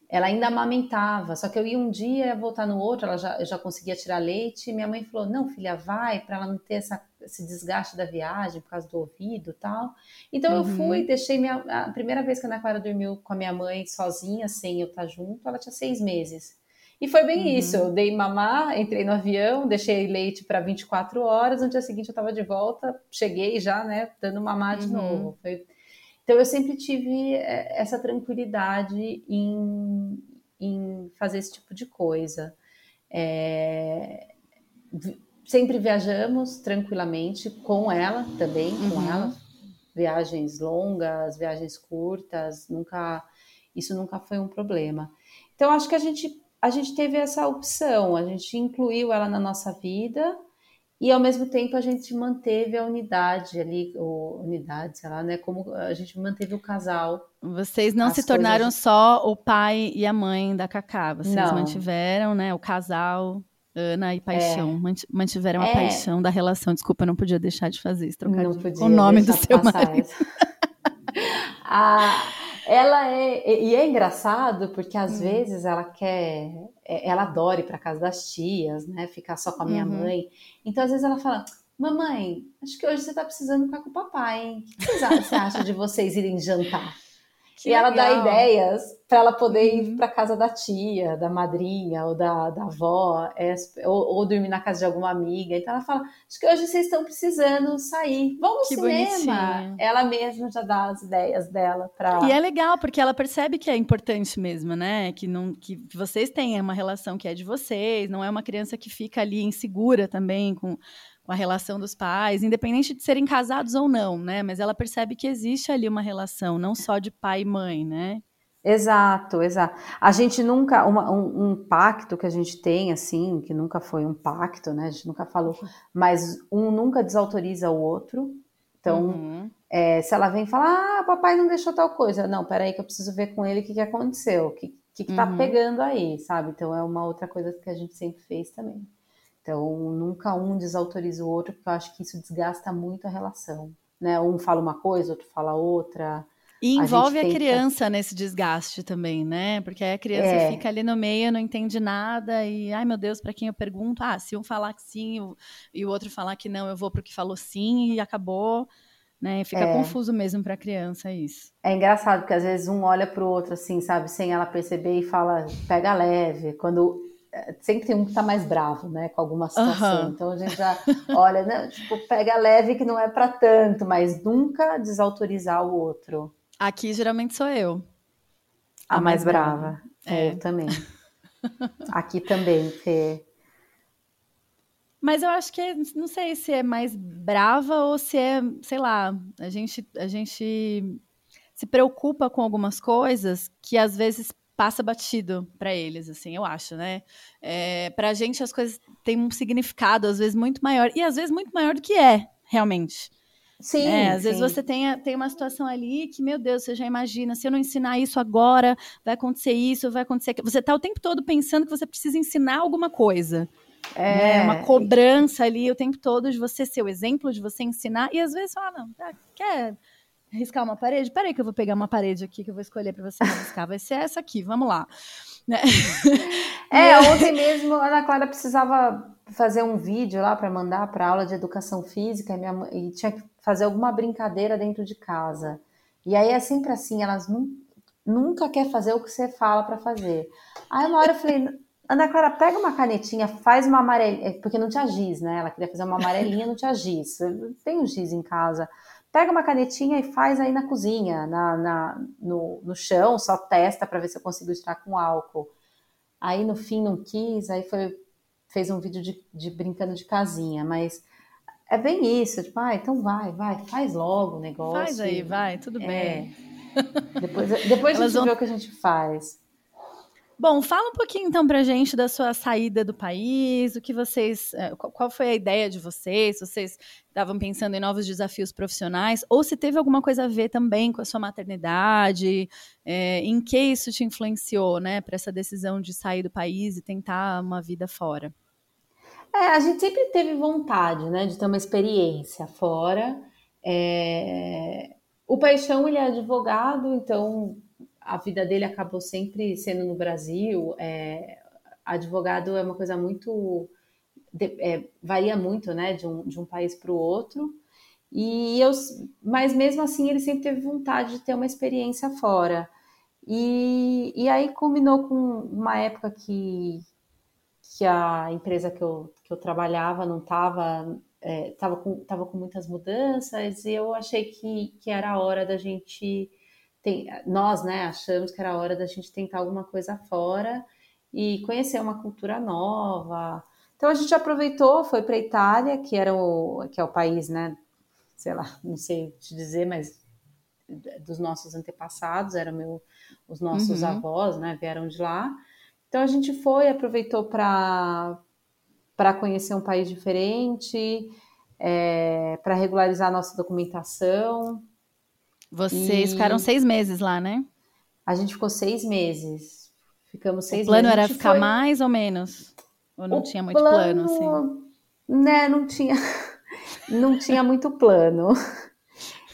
ela ainda amamentava, só que eu ia um dia voltar no outro, ela já, eu já conseguia tirar leite, e minha mãe falou, não filha, vai, para ela não ter essa, esse desgaste da viagem, por causa do ouvido tal. Então uhum. eu fui, deixei minha, a primeira vez que a Ana Clara dormiu com a minha mãe sozinha, sem eu estar junto, ela tinha seis meses. E foi bem uhum. isso. Eu dei mamar, entrei no avião, deixei leite para 24 horas. No dia seguinte eu estava de volta, cheguei já, né, dando mamar de uhum. novo. Foi... Então eu sempre tive é, essa tranquilidade em, em fazer esse tipo de coisa. É... Sempre viajamos tranquilamente com ela também, com uhum. ela. Viagens longas, viagens curtas, nunca isso nunca foi um problema. Então acho que a gente a gente teve essa opção, a gente incluiu ela na nossa vida e ao mesmo tempo a gente manteve a unidade ali, ou unidade, sei lá, né? Como a gente manteve o casal. Vocês não se tornaram coisas... só o pai e a mãe da Cacá, vocês não. mantiveram, né? O casal, Ana e Paixão, é. mantiveram é. a paixão da relação. Desculpa, eu não podia deixar de fazer isso, trocar o nome do seu marido. a, ela é. E é engraçado porque às hum. vezes ela quer. É, ela adora ir para casa das tias, né? Ficar só com a minha uhum. mãe. Então, às vezes, ela fala: Mamãe, acho que hoje você tá precisando ficar com o papai, hein? O que você acha de vocês irem jantar? Que e legal. ela dá ideias para ela poder ir uhum. para casa da tia, da madrinha ou da, da avó, é, ou, ou, dormir na casa de alguma amiga. Então ela fala: Acho que hoje vocês estão precisando sair. Vamos que cinema. Bonitinho. Ela mesma já dá as ideias dela para. E é legal, porque ela percebe que é importante mesmo, né? Que, não, que vocês têm uma relação que é de vocês, não é uma criança que fica ali insegura também com com a relação dos pais, independente de serem casados ou não, né? Mas ela percebe que existe ali uma relação, não só de pai e mãe, né? Exato, exato. A gente nunca, uma, um, um, pacto que a gente tem, assim, que nunca foi um pacto, né? A gente nunca falou, mas um nunca desautoriza o outro. Então, uhum. é, se ela vem falar, ah, papai não deixou tal coisa. Não, peraí que eu preciso ver com ele o que, que aconteceu, o que, que, que tá uhum. pegando aí, sabe? Então, é uma outra coisa que a gente sempre fez também. Então, nunca um desautoriza o outro, porque eu acho que isso desgasta muito a relação. Né? Um fala uma coisa, outro fala outra. E envolve a, a criança nesse desgaste também, né? Porque aí a criança é. fica ali no meio, não entende nada e, ai meu Deus, para quem eu pergunto? Ah, se um falar que sim e o outro falar que não, eu vou para o que falou sim e acabou, né? Fica é. confuso mesmo para a criança isso. É engraçado porque às vezes um olha para o outro assim, sabe, sem ela perceber e fala, pega leve. Quando sempre tem um que tá mais bravo, né, com alguma situação. Uhum. Então a gente já olha, né, tipo, pega leve que não é para tanto, mas nunca desautorizar o outro. Aqui geralmente sou eu. A, a mais, mais, brava. brava. É. Eu também. Aqui também, Fê. Mas eu acho que é, não sei se é mais brava ou se é, sei lá, a gente a gente se preocupa com algumas coisas que às vezes passa batido para eles, assim, eu acho, né? É, para a gente as coisas têm um significado, às vezes, muito maior, e às vezes muito maior do que é, realmente. Sim. É, às sim. vezes você tem, tem uma situação ali que, meu Deus, você já imagina, se eu não ensinar isso agora, vai acontecer isso, vai acontecer aquilo. Você está o tempo todo pensando que você precisa ensinar alguma coisa. É né? uma cobrança ali o tempo todo de você ser o exemplo, de você ensinar, e às vezes fala, não, tá, quer riscar uma parede? Peraí que eu vou pegar uma parede aqui que eu vou escolher para você riscar. Vai ser essa aqui, vamos lá. Né? É, ontem mesmo a Ana Clara precisava fazer um vídeo lá para mandar para aula de educação física e, minha, e tinha que fazer alguma brincadeira dentro de casa. E aí é sempre assim, elas nu, nunca quer fazer o que você fala para fazer. Aí uma hora eu falei, Ana Clara, pega uma canetinha, faz uma amarelinha, porque não tinha giz, né? Ela queria fazer uma amarelinha, não tinha giz. Tem um giz em casa. Pega uma canetinha e faz aí na cozinha, na, na no, no chão, só testa para ver se eu consigo tirar com álcool. Aí no fim não quis, aí foi, fez um vídeo de, de brincando de casinha, mas é bem isso, tipo, ah, então vai, vai, faz logo o negócio. Faz aí, vai, tudo é, bem. Depois, depois a gente vão... vê o que a gente faz. Bom, fala um pouquinho então pra gente da sua saída do país, o que vocês. Eh, qual foi a ideia de vocês? Vocês estavam pensando em novos desafios profissionais, ou se teve alguma coisa a ver também com a sua maternidade, é, em que isso te influenciou, né, para essa decisão de sair do país e tentar uma vida fora? É, a gente sempre teve vontade, né, de ter uma experiência fora. É... O Paixão, ele é advogado, então a vida dele acabou sempre sendo no Brasil. É, advogado é uma coisa muito. É, varia muito, né, de um, de um país para o outro. E eu, mas mesmo assim ele sempre teve vontade de ter uma experiência fora. E, e aí culminou com uma época que, que a empresa que eu, que eu trabalhava não estava é, com, tava com muitas mudanças e eu achei que, que era a hora da gente tem, nós, né, achamos que era hora da gente tentar alguma coisa fora e conhecer uma cultura nova. Então a gente aproveitou, foi para a Itália, que era o que é o país, né, sei lá, não sei te dizer, mas dos nossos antepassados, eram meu, os nossos uhum. avós, né, vieram de lá. Então a gente foi, aproveitou para para conhecer um país diferente, é, para regularizar a nossa documentação. Vocês e... ficaram seis meses lá, né? A gente ficou seis meses. Ficamos seis meses. O plano meses. era ficar foi... mais ou menos? Ou não o tinha muito plano, plano assim? Né, não tinha, não tinha muito plano.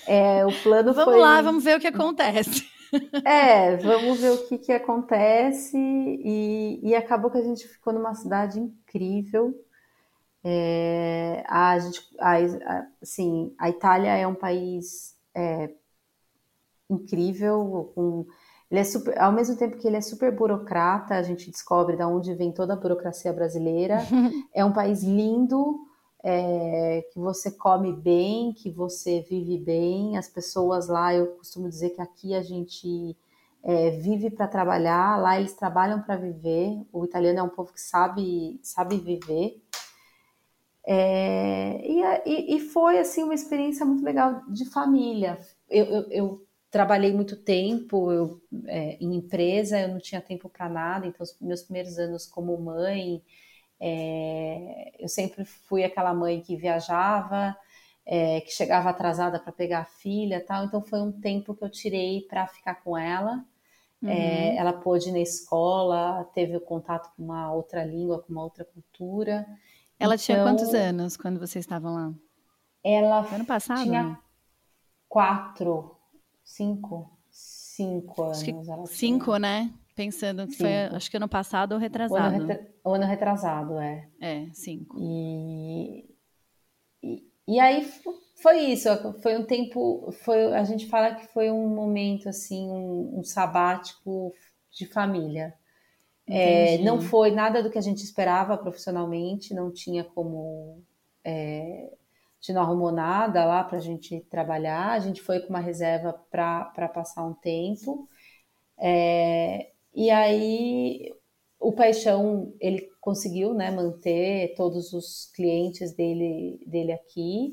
É, o plano vamos foi... lá, vamos ver o que acontece. É, vamos ver o que, que acontece. E, e acabou que a gente ficou numa cidade incrível. É, a gente, a, assim, a Itália é um país é, incrível, com, ele é super, ao mesmo tempo que ele é super burocrata, a gente descobre de onde vem toda a burocracia brasileira. é um país lindo, é, que você come bem, que você vive bem. As pessoas lá, eu costumo dizer que aqui a gente é, vive para trabalhar, lá eles trabalham para viver. O italiano é um povo que sabe, sabe viver. É, e, e, foi assim uma experiência muito legal de família. Eu, eu, eu trabalhei muito tempo eu, é, em empresa, eu não tinha tempo para nada, então os meus primeiros anos como mãe, é, eu sempre fui aquela mãe que viajava, é, que chegava atrasada para pegar a filha, tal. Então foi um tempo que eu tirei para ficar com ela. É, uhum. ela pôde ir na escola, teve o contato com uma outra língua, com uma outra cultura. Ela então, tinha quantos anos quando vocês estavam lá? Ela ano passado, tinha né? quatro Cinco. Cinco anos. cinco, né? Pensando que cinco. foi, acho que ano passado ou retrasado. O ano, retra... o ano retrasado, é. É, cinco. E... e, e aí foi isso, foi um tempo, foi, a gente fala que foi um momento, assim, um, um sabático de família. É, não foi nada do que a gente esperava profissionalmente, não tinha como é, gente não arrumou nada lá para a gente trabalhar, a gente foi com uma reserva para passar um tempo. É, e aí o Paixão ele conseguiu né, manter todos os clientes dele, dele aqui,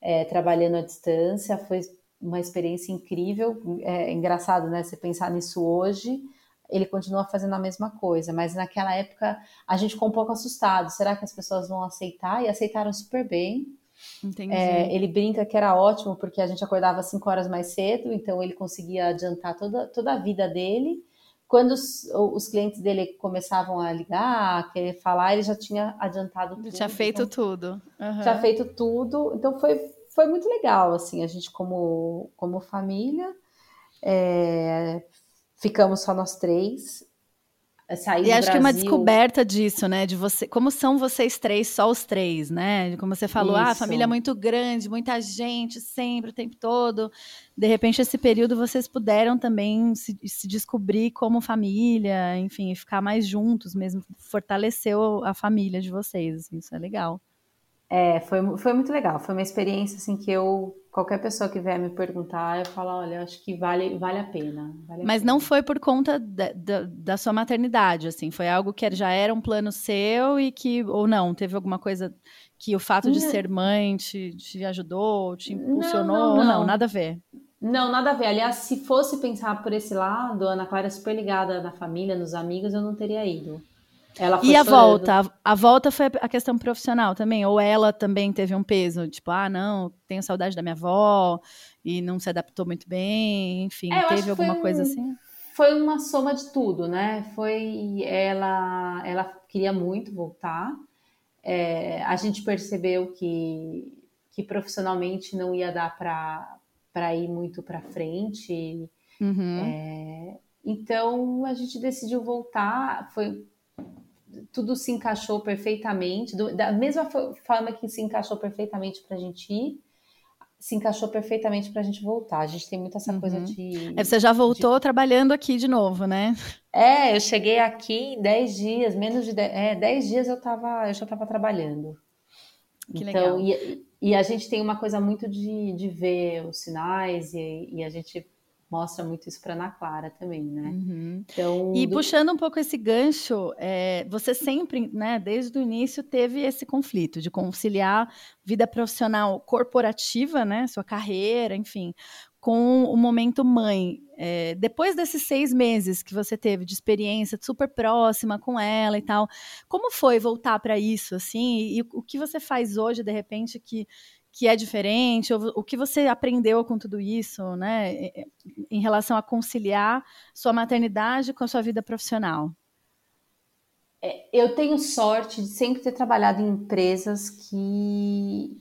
é, trabalhando à distância, foi uma experiência incrível. É, é engraçado, né? Você pensar nisso hoje, ele continua fazendo a mesma coisa, mas naquela época a gente ficou um pouco assustado. Será que as pessoas vão aceitar? E aceitaram super bem. É, ele brinca que era ótimo porque a gente acordava 5 horas mais cedo, então ele conseguia adiantar toda, toda a vida dele. Quando os, os clientes dele começavam a ligar, a querer falar, ele já tinha adiantado tudo. Tinha feito então, tudo. Uhum. Tinha feito tudo. Então foi, foi muito legal, assim, a gente como, como família. É, ficamos só nós três sair e acho Brasil. que uma descoberta disso, né? De você, como são vocês três, só os três, né? Como você falou, Isso. ah, a família é muito grande, muita gente, sempre, o tempo todo. De repente, esse período vocês puderam também se, se descobrir como família, enfim, ficar mais juntos mesmo, fortaleceu a família de vocês, assim, isso é legal. É, foi, foi muito legal. Foi uma experiência assim que eu qualquer pessoa que vier me perguntar, eu falo, olha, acho que vale, vale a pena. Vale a Mas pena. não foi por conta da, da, da, sua maternidade, assim, foi algo que já era um plano seu e que, ou não, teve alguma coisa que o fato de não. ser mãe te, te ajudou, te impulsionou, não, não, ou não, nada a ver? Não, nada a ver. Aliás, se fosse pensar por esse lado, a Ana Clara é super ligada na família, nos amigos, eu não teria ido. E a volta? A, a, volta foi a questão profissional também? Ou ela também teve um peso? Tipo, ah, não, tenho saudade da minha avó e não se adaptou muito bem, enfim, é, teve alguma coisa assim? Foi uma soma de tudo, né? Foi ela, ela queria muito voltar. É, a gente percebeu que, que profissionalmente não ia dar para para ir muito para frente. Uhum. É, então a gente decidiu voltar. Foi tudo se encaixou perfeitamente, do, da mesma forma que se encaixou perfeitamente para a gente ir, se encaixou perfeitamente para a gente voltar. A gente tem muito essa uhum. coisa de. É, você já voltou de... trabalhando aqui de novo, né? É, eu cheguei aqui em 10 dias, menos de 10, é, 10 dias eu, tava, eu já estava trabalhando. Que então, legal. E, e a gente tem uma coisa muito de, de ver os sinais e, e a gente mostra muito isso para Ana Clara também, né? Uhum. Então, e do... puxando um pouco esse gancho, é, você sempre, né, desde o início teve esse conflito de conciliar vida profissional corporativa, né, sua carreira, enfim, com o momento mãe. É, depois desses seis meses que você teve de experiência super próxima com ela e tal, como foi voltar para isso, assim? E, e o que você faz hoje, de repente, que, que é diferente? Ou, o que você aprendeu com tudo isso, né? Em relação a conciliar sua maternidade com a sua vida profissional? É, eu tenho sorte de sempre ter trabalhado em empresas que,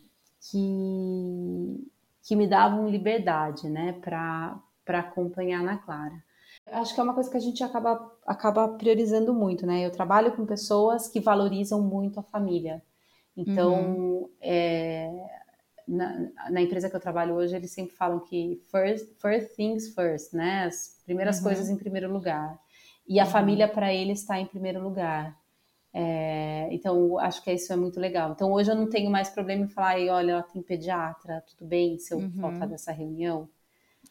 que que me davam liberdade, né, para acompanhar na Clara. Acho que é uma coisa que a gente acaba, acaba priorizando muito, né? Eu trabalho com pessoas que valorizam muito a família. Então, uhum. é, na, na, empresa que eu trabalho hoje, eles sempre falam que first, first things first, né? As primeiras uhum. coisas em primeiro lugar. E a uhum. família, para eles, está em primeiro lugar. É, então, acho que isso é muito legal. Então, hoje eu não tenho mais problema em falar, olha, ela tem pediatra, tudo bem se eu uhum. faltar dessa reunião.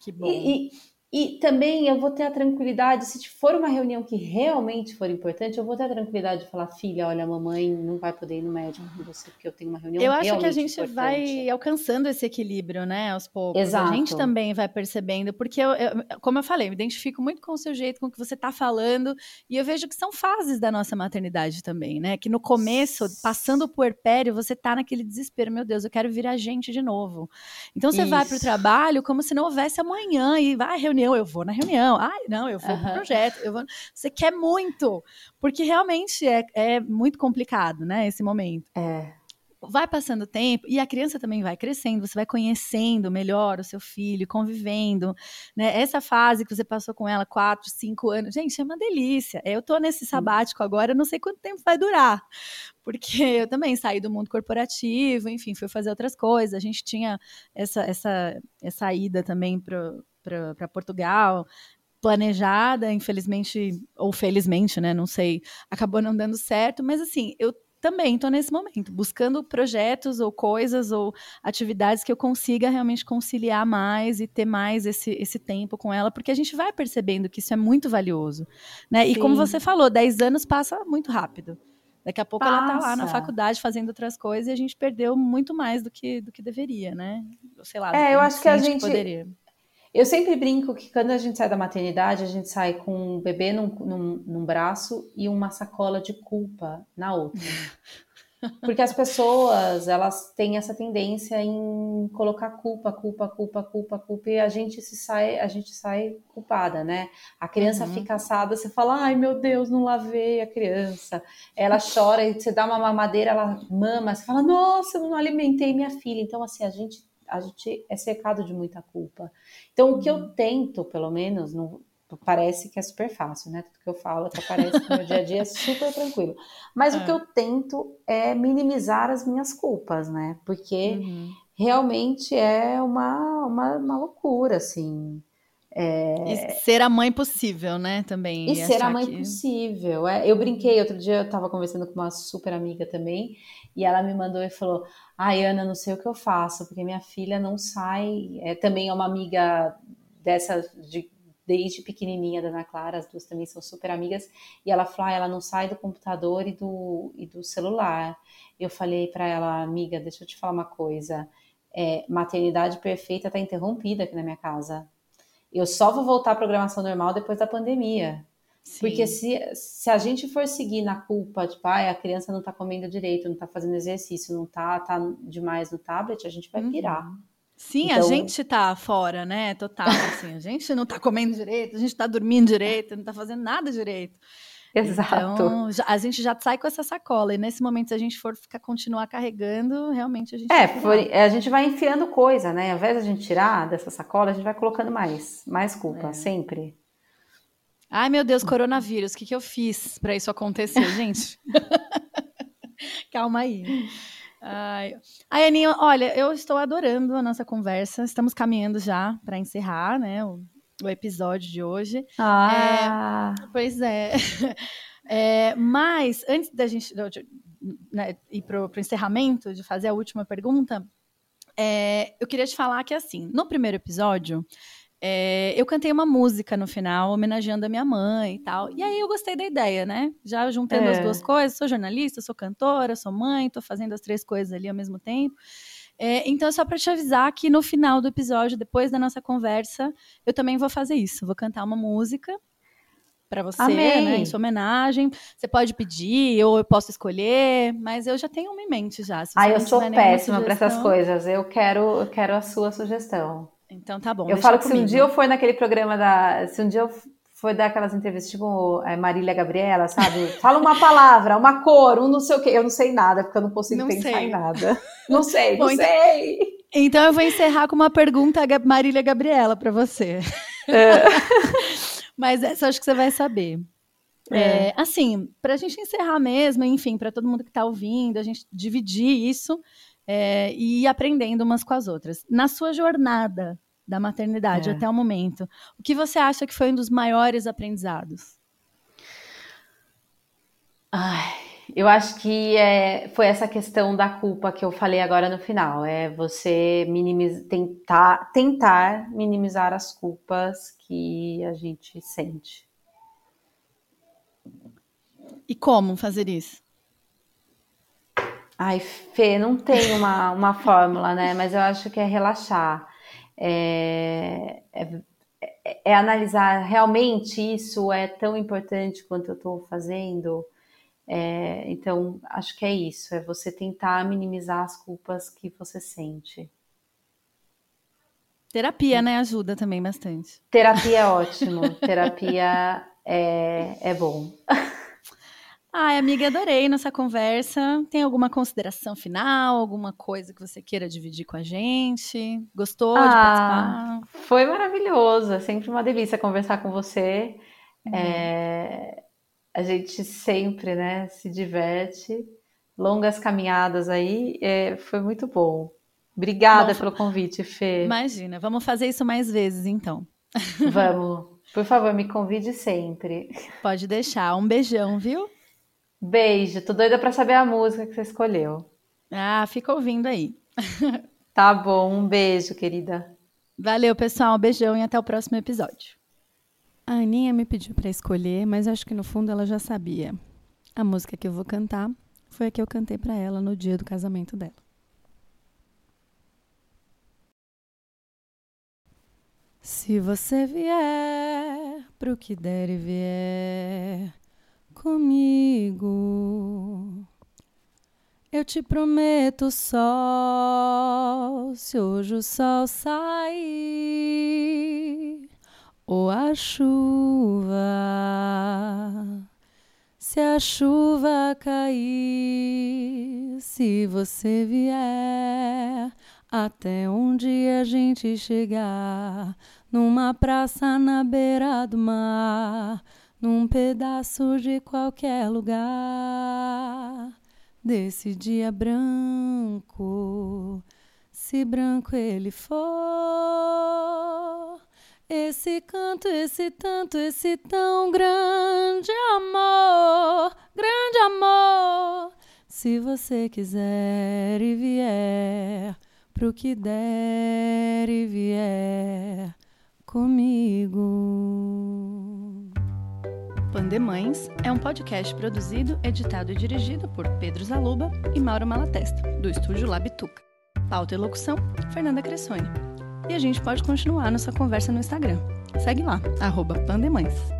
Que bom. E, e, e também eu vou ter a tranquilidade, se for uma reunião que realmente for importante, eu vou ter a tranquilidade de falar, filha, olha, mamãe não vai poder ir no médico com você, porque eu tenho uma reunião Eu acho que a gente importante. vai alcançando esse equilíbrio, né, aos poucos. Exato. A gente também vai percebendo, porque, eu, eu, como eu falei, eu me identifico muito com o seu jeito, com o que você está falando, e eu vejo que são fases da nossa maternidade também, né, que no começo, passando o puerpério, você tá naquele desespero, meu Deus, eu quero virar gente de novo. Então você Isso. vai para o trabalho como se não houvesse amanhã, e vai reunir reunião, eu vou na reunião. Ai, não, eu vou uhum. pro projeto. Eu vou... Você quer muito, porque realmente é, é muito complicado, né, esse momento. É vai passando o tempo e a criança também vai crescendo, você vai conhecendo melhor o seu filho, convivendo, né? Essa fase que você passou com ela, quatro, cinco anos, gente, é uma delícia. Eu tô nesse sabático agora, não sei quanto tempo vai durar, porque eu também saí do mundo corporativo, enfim, fui fazer outras coisas. A gente tinha essa essa essa ida também para para Portugal, planejada, infelizmente, ou felizmente, né? Não sei, acabou não dando certo, mas assim, eu também estou nesse momento, buscando projetos ou coisas ou atividades que eu consiga realmente conciliar mais e ter mais esse, esse tempo com ela, porque a gente vai percebendo que isso é muito valioso, né? Sim. E como você falou, 10 anos passa muito rápido. Daqui a pouco passa. ela está lá na faculdade fazendo outras coisas e a gente perdeu muito mais do que, do que deveria, né? Sei lá. É, eu acho que a gente poderia. Eu sempre brinco que quando a gente sai da maternidade, a gente sai com um bebê num, num, num braço e uma sacola de culpa na outra. Porque as pessoas, elas têm essa tendência em colocar culpa, culpa, culpa, culpa, culpa, e a gente se sai, a gente sai culpada, né? A criança uhum. fica assada, você fala, ai meu Deus, não lavei a criança. Ela chora e você dá uma mamadeira, ela mama, você fala, nossa, eu não alimentei minha filha. Então, assim, a gente a gente é cercado de muita culpa. Então, o que eu uhum. tento, pelo menos, não, parece que é super fácil, né? Tudo que eu falo até parece que no dia a dia é super tranquilo. Mas é. o que eu tento é minimizar as minhas culpas, né? Porque uhum. realmente é uma, uma, uma loucura, assim. É... E ser a mãe possível, né? Também. E, ser a mãe que... possível. É, eu brinquei, outro dia eu estava conversando com uma super amiga também, e ela me mandou e falou: Ai, Ana, não sei o que eu faço, porque minha filha não sai. É, também é uma amiga dessa de, desde pequenininha da Ana Clara, as duas também são super amigas, e ela falou: ah, ela não sai do computador e do, e do celular. Eu falei para ela, amiga, deixa eu te falar uma coisa é, maternidade perfeita está interrompida aqui na minha casa. Eu só vou voltar à programação normal depois da pandemia. Sim. Porque se, se a gente for seguir na culpa, tipo, ah, a criança não tá comendo direito, não tá fazendo exercício, não tá, tá demais no tablet, a gente vai uhum. pirar. Uhum. Sim, então... a gente tá fora, né? Total, assim, a gente não tá comendo direito, a gente tá dormindo direito, não tá fazendo nada direito. Exato. Então, a gente já sai com essa sacola. E nesse momento, se a gente for ficar, continuar carregando, realmente a gente. É, por, a gente vai enfiando coisa, né? Ao invés de a gente tirar dessa sacola, a gente vai colocando mais. Mais culpa, é. sempre. Ai, meu Deus, coronavírus, o que, que eu fiz para isso acontecer, gente? Calma aí. Ai. Ai, Aninha, olha, eu estou adorando a nossa conversa. Estamos caminhando já para encerrar, né? O, o, episódio de hoje. Ah. É, pois é. é. Mas antes da gente né, ir para o encerramento, de fazer a última pergunta, é, eu queria te falar que assim, no primeiro episódio, é, eu cantei uma música no final, homenageando a minha mãe e tal. E aí eu gostei da ideia, né? Já juntando é. as duas coisas, sou jornalista, sou cantora, sou mãe, tô fazendo as três coisas ali ao mesmo tempo. É, então, só para te avisar que no final do episódio, depois da nossa conversa, eu também vou fazer isso. Vou cantar uma música para você, Amém. né, em sua homenagem. Você pode pedir, ou eu posso escolher, mas eu já tenho uma em mente já. ah, eu sou péssima para essas coisas. Eu quero, eu quero a sua sugestão. Então tá bom. Eu falo que comigo. se um dia eu for naquele programa da. Se um dia eu for dar aquelas entrevistas, tipo é, Marília Gabriela, sabe? Fala uma palavra, uma cor, um não sei o quê. Eu não sei nada, porque eu não consigo não pensar sei. em nada. Não sei, não então sei. Então eu vou encerrar com uma pergunta Marília Gabriela para você. É. Mas essa eu acho que você vai saber. É. É, assim, para a gente encerrar mesmo, enfim, para todo mundo que está ouvindo, a gente dividir isso é, e ir aprendendo umas com as outras. Na sua jornada da maternidade é. até o momento, o que você acha que foi um dos maiores aprendizados? Ai, eu acho que é, foi essa questão da culpa que eu falei agora no final. É você minimizar, tentar, tentar minimizar as culpas que a gente sente. E como fazer isso? Ai, Fê, não tem uma, uma fórmula, né? Mas eu acho que é relaxar. É, é, é, analisar realmente isso é tão importante quanto eu estou fazendo. É, então, acho que é isso, é você tentar minimizar as culpas que você sente. Terapia, né? Ajuda também bastante. Terapia é ótimo. Terapia é, é bom. Ai, amiga, adorei nossa conversa. Tem alguma consideração final, alguma coisa que você queira dividir com a gente? Gostou ah, de participar? Foi maravilhoso, é sempre uma delícia conversar com você. Uhum. É, a gente sempre, né, se diverte. Longas caminhadas aí, é, foi muito bom. Obrigada bom, pelo convite, Fê. Imagina, vamos fazer isso mais vezes, então. Vamos. Por favor, me convide sempre. Pode deixar. Um beijão, viu? Beijo, tô doida para saber a música que você escolheu. Ah, fica ouvindo aí. Tá bom, um beijo, querida. Valeu, pessoal, um beijão e até o próximo episódio. A Aninha me pediu para escolher, mas acho que no fundo ela já sabia. A música que eu vou cantar foi a que eu cantei para ela no dia do casamento dela. Se você vier pro que der e vier, comigo. Eu te prometo sol, se hoje o sol sair, ou a chuva, se a chuva cair, se você vier até onde a gente chegar, numa praça na beira do mar num pedaço de qualquer lugar desse dia branco, se branco ele for. Esse canto, esse tanto, esse tão grande amor, grande amor. Se você quiser e vier, pro que der e vier comigo. Pandemães é um podcast produzido, editado e dirigido por Pedro Zaluba e Mauro Malatesta, do estúdio Labituca. Pauta e locução, Fernanda Cressoni. E a gente pode continuar nossa conversa no Instagram. Segue lá, arroba Pandemães.